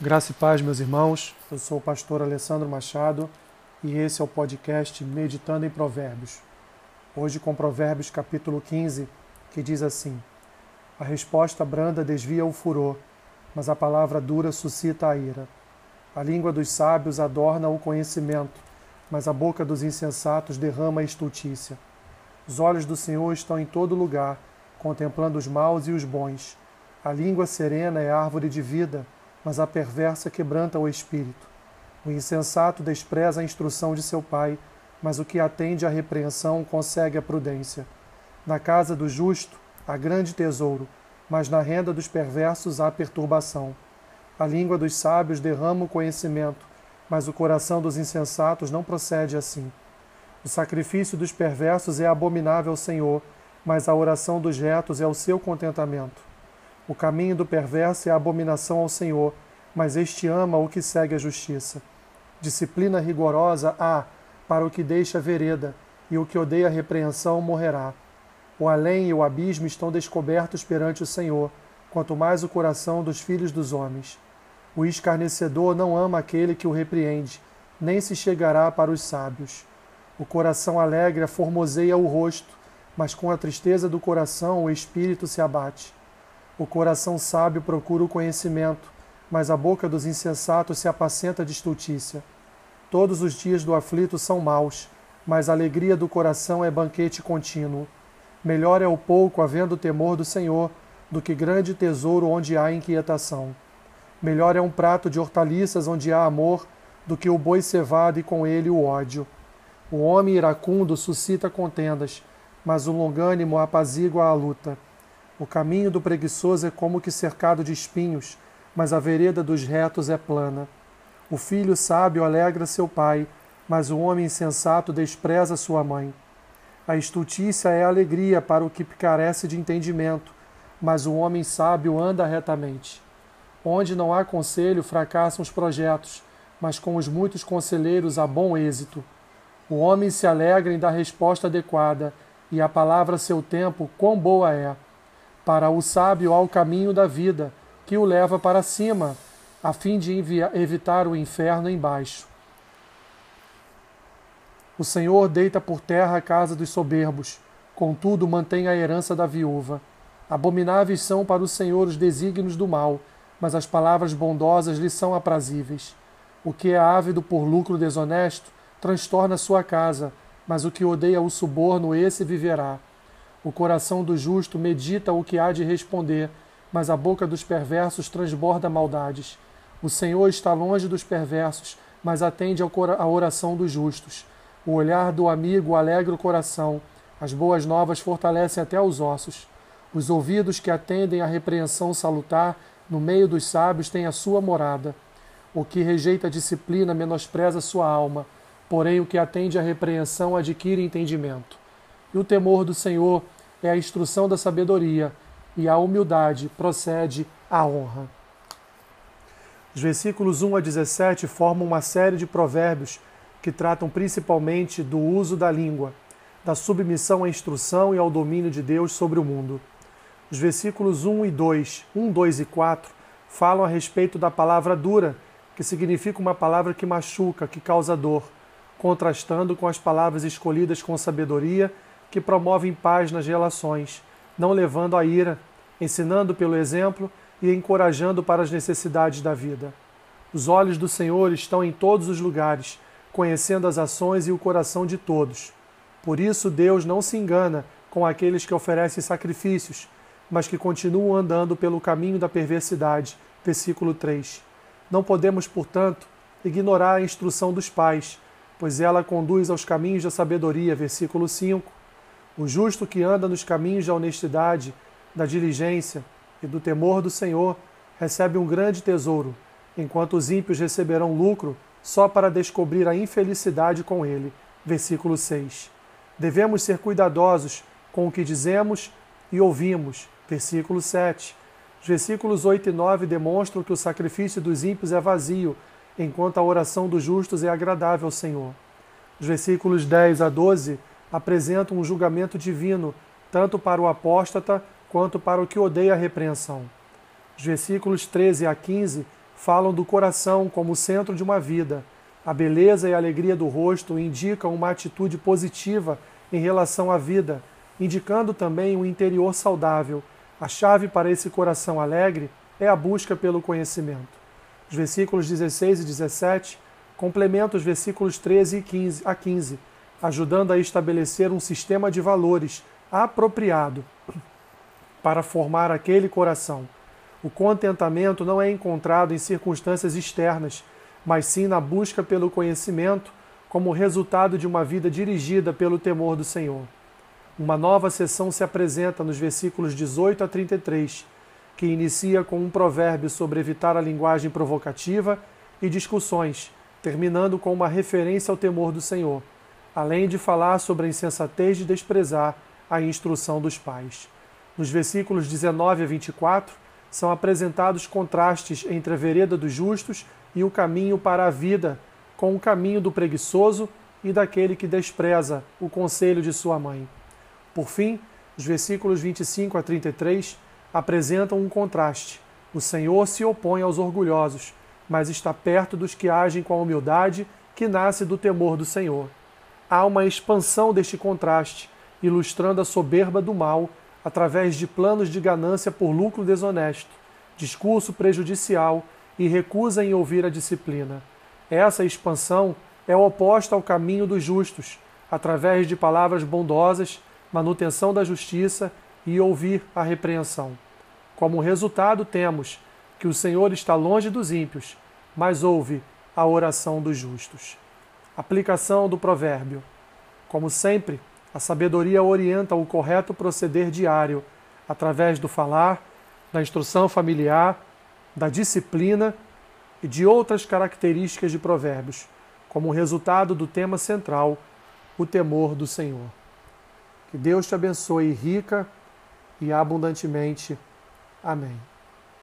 Graça e paz, meus irmãos. Eu sou o pastor Alessandro Machado e esse é o podcast Meditando em Provérbios. Hoje com Provérbios capítulo 15, que diz assim: A resposta branda desvia o furor, mas a palavra dura suscita a ira. A língua dos sábios adorna o conhecimento, mas a boca dos insensatos derrama a estultícia. Os olhos do Senhor estão em todo lugar, contemplando os maus e os bons. A língua serena é árvore de vida mas a perversa quebranta o espírito. O insensato despreza a instrução de seu pai, mas o que atende à repreensão consegue a prudência. Na casa do justo há grande tesouro, mas na renda dos perversos há perturbação. A língua dos sábios derrama o conhecimento, mas o coração dos insensatos não procede assim. O sacrifício dos perversos é abominável ao Senhor, mas a oração dos retos é o seu contentamento. O caminho do perverso é abominação ao Senhor, mas este ama o que segue a justiça. Disciplina rigorosa há para o que deixa a vereda, e o que odeia a repreensão morrerá. O além e o abismo estão descobertos perante o Senhor, quanto mais o coração dos filhos dos homens. O escarnecedor não ama aquele que o repreende, nem se chegará para os sábios. O coração alegre formoseia o rosto, mas com a tristeza do coração o espírito se abate. O coração sábio procura o conhecimento, mas a boca dos insensatos se apacenta de estultícia. Todos os dias do aflito são maus, mas a alegria do coração é banquete contínuo. Melhor é o pouco havendo temor do Senhor, do que grande tesouro onde há inquietação. Melhor é um prato de hortaliças onde há amor, do que o boi cevado e com ele o ódio. O homem iracundo suscita contendas, mas o longânimo apazigua a luta. O caminho do preguiçoso é como que cercado de espinhos, mas a vereda dos retos é plana. O filho sábio alegra seu pai, mas o homem insensato despreza sua mãe. A estultícia é alegria para o que carece de entendimento, mas o homem sábio anda retamente. Onde não há conselho, fracassam os projetos, mas com os muitos conselheiros há bom êxito. O homem se alegra em dar resposta adequada, e a palavra seu tempo, quão boa é. Para o sábio há o caminho da vida, que o leva para cima, a fim de evitar o inferno embaixo. O Senhor deita por terra a casa dos soberbos, contudo mantém a herança da viúva. Abomináveis são para o Senhor os desígnios do mal, mas as palavras bondosas lhe são aprazíveis. O que é ávido por lucro desonesto transtorna sua casa, mas o que odeia o suborno, esse viverá. O coração do justo medita o que há de responder, mas a boca dos perversos transborda maldades. O Senhor está longe dos perversos, mas atende à oração dos justos. O olhar do amigo alegra o coração, as boas novas fortalecem até os ossos. Os ouvidos que atendem à repreensão salutar, no meio dos sábios, têm a sua morada. O que rejeita a disciplina menospreza sua alma, porém o que atende à repreensão adquire entendimento. E o temor do Senhor é a instrução da sabedoria, e a humildade procede a honra. Os versículos 1 a 17 formam uma série de provérbios que tratam principalmente do uso da língua, da submissão à instrução e ao domínio de Deus sobre o mundo. Os versículos 1 e 2, 1, 2 e 4 falam a respeito da palavra dura, que significa uma palavra que machuca, que causa dor, contrastando com as palavras escolhidas com sabedoria que promovem paz nas relações, não levando à ira, ensinando pelo exemplo e encorajando para as necessidades da vida. Os olhos do Senhor estão em todos os lugares, conhecendo as ações e o coração de todos. Por isso, Deus não se engana com aqueles que oferecem sacrifícios, mas que continuam andando pelo caminho da perversidade. Versículo 3. Não podemos, portanto, ignorar a instrução dos pais, pois ela conduz aos caminhos da sabedoria. Versículo 5 o justo que anda nos caminhos da honestidade, da diligência e do temor do Senhor recebe um grande tesouro, enquanto os ímpios receberão lucro só para descobrir a infelicidade com ele. Versículo 6. Devemos ser cuidadosos com o que dizemos e ouvimos. Versículo 7. Os versículos 8 e 9 demonstram que o sacrifício dos ímpios é vazio, enquanto a oração dos justos é agradável ao Senhor. Os versículos 10 a 12 apresentam um julgamento divino, tanto para o apóstata quanto para o que odeia a repreensão. Os versículos 13 a 15 falam do coração como centro de uma vida. A beleza e a alegria do rosto indicam uma atitude positiva em relação à vida, indicando também um interior saudável. A chave para esse coração alegre é a busca pelo conhecimento. Os versículos 16 e 17 complementam os versículos 13 e 15 a 15, ajudando a estabelecer um sistema de valores apropriado para formar aquele coração. O contentamento não é encontrado em circunstâncias externas, mas sim na busca pelo conhecimento como resultado de uma vida dirigida pelo temor do Senhor. Uma nova sessão se apresenta nos versículos 18 a 33, que inicia com um provérbio sobre evitar a linguagem provocativa e discussões, terminando com uma referência ao temor do Senhor, além de falar sobre a insensatez de desprezar a instrução dos pais. Nos versículos 19 a 24, são apresentados contrastes entre a vereda dos justos e o caminho para a vida, com o caminho do preguiçoso e daquele que despreza o conselho de sua mãe. Por fim, os versículos 25 a 33 apresentam um contraste. O Senhor se opõe aos orgulhosos, mas está perto dos que agem com a humildade que nasce do temor do Senhor. Há uma expansão deste contraste, ilustrando a soberba do mal através de planos de ganância por lucro desonesto, discurso prejudicial e recusa em ouvir a disciplina. Essa expansão é oposta ao caminho dos justos, através de palavras bondosas, manutenção da justiça e ouvir a repreensão. Como resultado, temos que o Senhor está longe dos ímpios, mas ouve a oração dos justos. Aplicação do provérbio. Como sempre, a sabedoria orienta o correto proceder diário, através do falar, da instrução familiar, da disciplina e de outras características de provérbios, como resultado do tema central, o temor do Senhor. Que Deus te abençoe rica e abundantemente. Amém.